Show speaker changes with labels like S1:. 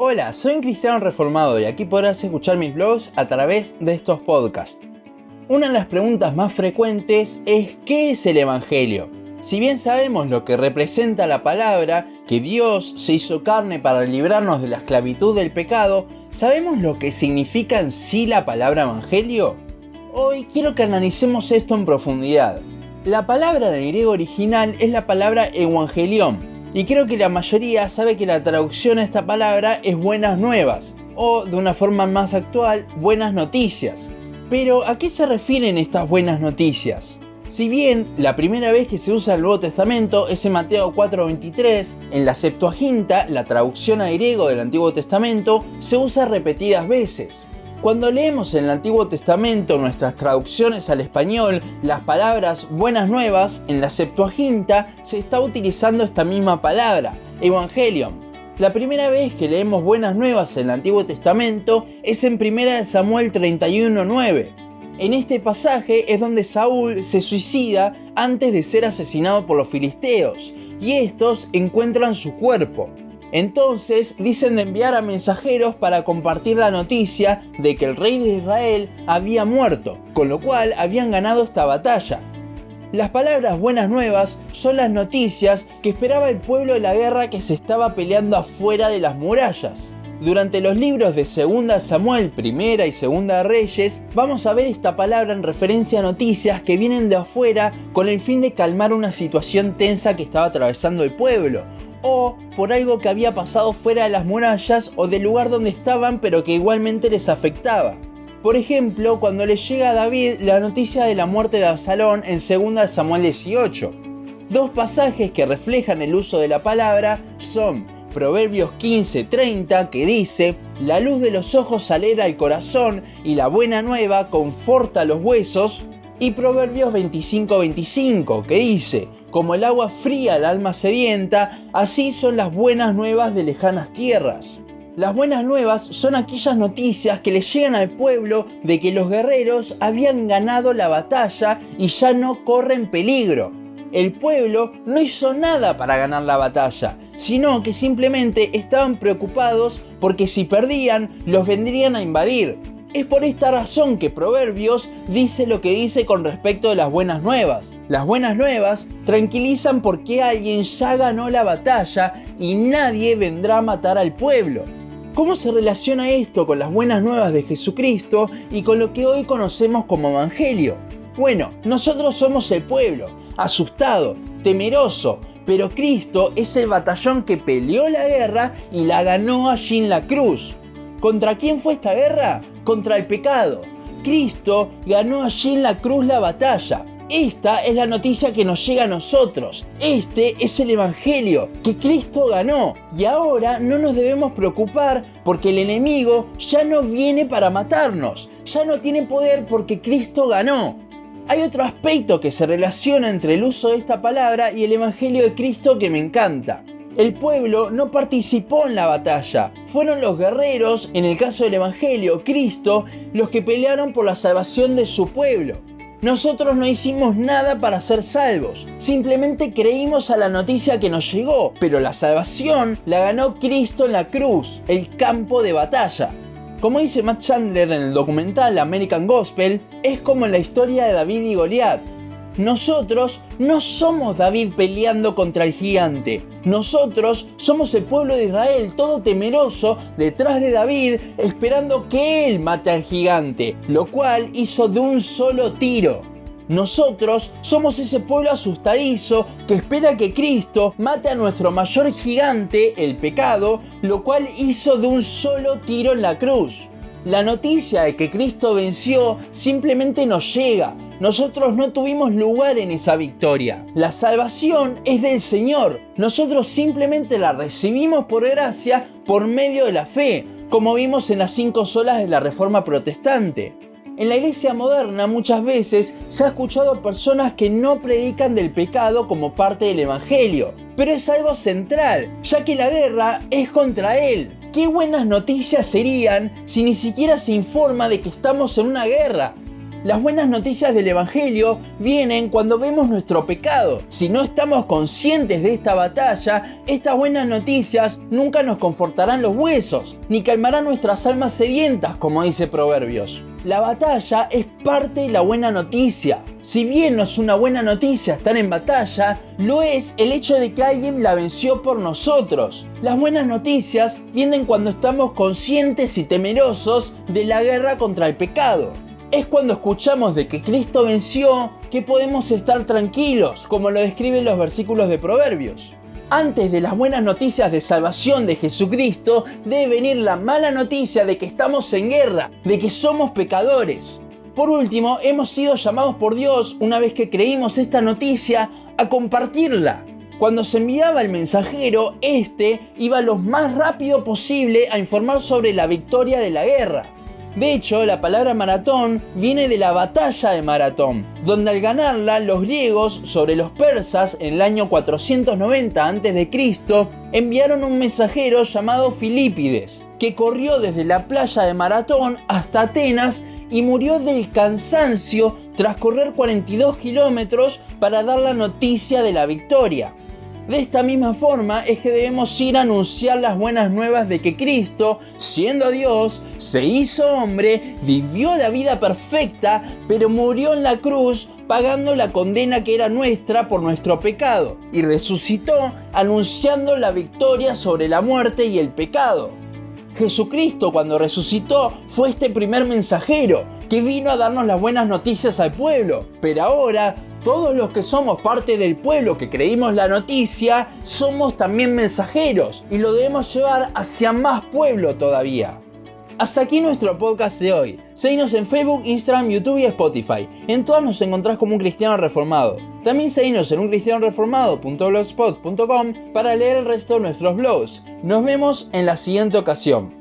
S1: Hola, soy un cristiano reformado y aquí podrás escuchar mis blogs a través de estos podcasts. Una de las preguntas más frecuentes es ¿qué es el Evangelio? Si bien sabemos lo que representa la palabra, que Dios se hizo carne para librarnos de la esclavitud del pecado, ¿sabemos lo que significa en sí la palabra Evangelio? Hoy quiero que analicemos esto en profundidad. La palabra en el griego original es la palabra Evangelion, y creo que la mayoría sabe que la traducción a esta palabra es buenas nuevas, o de una forma más actual, buenas noticias. Pero, ¿a qué se refieren estas buenas noticias? Si bien la primera vez que se usa el Nuevo Testamento es en Mateo 4:23, en la Septuaginta, la traducción a griego del Antiguo Testamento, se usa repetidas veces. Cuando leemos en el Antiguo Testamento nuestras traducciones al español las palabras buenas nuevas, en la Septuaginta se está utilizando esta misma palabra, Evangelion. La primera vez que leemos buenas nuevas en el Antiguo Testamento es en 1 Samuel 31.9. En este pasaje es donde Saúl se suicida antes de ser asesinado por los filisteos, y estos encuentran su cuerpo. Entonces dicen enviar a mensajeros para compartir la noticia de que el rey de Israel había muerto, con lo cual habían ganado esta batalla. Las palabras buenas nuevas son las noticias que esperaba el pueblo de la guerra que se estaba peleando afuera de las murallas. Durante los libros de 2 Samuel, Primera y Segunda Reyes, vamos a ver esta palabra en referencia a noticias que vienen de afuera con el fin de calmar una situación tensa que estaba atravesando el pueblo, o por algo que había pasado fuera de las murallas o del lugar donde estaban pero que igualmente les afectaba. Por ejemplo, cuando le llega a David la noticia de la muerte de Absalón en 2 Samuel 18. Dos pasajes que reflejan el uso de la palabra son Proverbios 15:30 que dice, La luz de los ojos alegra el corazón y la buena nueva conforta los huesos, y Proverbios 25:25 que dice, como el agua fría al alma sedienta, así son las buenas nuevas de lejanas tierras. Las buenas nuevas son aquellas noticias que le llegan al pueblo de que los guerreros habían ganado la batalla y ya no corren peligro. El pueblo no hizo nada para ganar la batalla, sino que simplemente estaban preocupados porque si perdían los vendrían a invadir. Es por esta razón que Proverbios dice lo que dice con respecto de las buenas nuevas. Las buenas nuevas tranquilizan porque alguien ya ganó la batalla y nadie vendrá a matar al pueblo. ¿Cómo se relaciona esto con las buenas nuevas de Jesucristo y con lo que hoy conocemos como Evangelio? Bueno, nosotros somos el pueblo, asustado, temeroso, pero Cristo es el batallón que peleó la guerra y la ganó allí en la cruz. ¿Contra quién fue esta guerra? Contra el pecado. Cristo ganó allí en la cruz la batalla. Esta es la noticia que nos llega a nosotros. Este es el Evangelio que Cristo ganó. Y ahora no nos debemos preocupar porque el enemigo ya no viene para matarnos. Ya no tiene poder porque Cristo ganó. Hay otro aspecto que se relaciona entre el uso de esta palabra y el Evangelio de Cristo que me encanta. El pueblo no participó en la batalla. Fueron los guerreros, en el caso del Evangelio, Cristo, los que pelearon por la salvación de su pueblo. Nosotros no hicimos nada para ser salvos, simplemente creímos a la noticia que nos llegó, pero la salvación la ganó Cristo en la cruz, el campo de batalla. Como dice Matt Chandler en el documental American Gospel, es como en la historia de David y Goliat. Nosotros no somos David peleando contra el gigante. Nosotros somos el pueblo de Israel todo temeroso detrás de David esperando que él mate al gigante, lo cual hizo de un solo tiro. Nosotros somos ese pueblo asustadizo que espera que Cristo mate a nuestro mayor gigante, el pecado, lo cual hizo de un solo tiro en la cruz. La noticia de que Cristo venció simplemente nos llega, nosotros no tuvimos lugar en esa victoria. La salvación es del Señor. Nosotros simplemente la recibimos por gracia por medio de la fe, como vimos en las cinco solas de la Reforma Protestante. En la iglesia moderna muchas veces se ha escuchado personas que no predican del pecado como parte del Evangelio, pero es algo central, ya que la guerra es contra él. Qué buenas noticias serían si ni siquiera se informa de que estamos en una guerra, Las buenas noticias del Evangelio vienen cuando vemos nuestro pecado. Si no estamos conscientes de esta batalla, estas buenas noticias nunca nos confortarán los huesos, ni calmarán nuestras almas sedientas, como dice Proverbios. La batalla es parte de la buena noticia. Si bien no es una buena noticia estar en batalla, lo es el hecho de que alguien la venció por nosotros. Las buenas noticias vienen cuando estamos conscientes y temerosos de la guerra contra el pecado. Es cuando escuchamos de que Cristo venció que podemos estar tranquilos, como lo describen los versículos de Proverbios. Antes de las buenas noticias de salvación de Jesucristo, debe venir la mala noticia de que estamos en guerra, de que somos pecadores. Por último, hemos sido llamados por Dios, una vez que creímos esta noticia, a compartirla. Cuando se enviaba el mensajero, este iba lo más rápido posible a informar sobre la victoria de la guerra. De hecho, la palabra maratón viene de la batalla de Maratón, donde al ganarla los griegos sobre los persas en el año 490 a.C. enviaron un mensajero llamado Filipides, que corrió desde la playa de Maratón hasta Atenas y murió del cansancio tras correr 42 kilómetros para dar la noticia de la victoria. De esta misma forma es que debemos ir a anunciar las buenas nuevas de que Cristo, siendo Dios, se hizo hombre, vivió la vida perfecta, pero murió en la cruz pagando la condena que era nuestra por nuestro pecado, y resucitó anunciando la victoria sobre la muerte y el pecado. Jesucristo cuando resucitó fue este primer mensajero que vino a darnos las buenas noticias al pueblo, pero ahora todos los que somos parte del pueblo que creímos la noticia, somos también mensajeros y lo debemos llevar hacia más pueblo todavía. Hasta aquí nuestro podcast de hoy. Seguinos en Facebook, Instagram, YouTube y Spotify. En todas nos encontrás como un cristiano reformado. También seguinos en uncristianoreformado.blogspot.com para leer el resto de nuestros blogs. Nos vemos en la siguiente ocasión.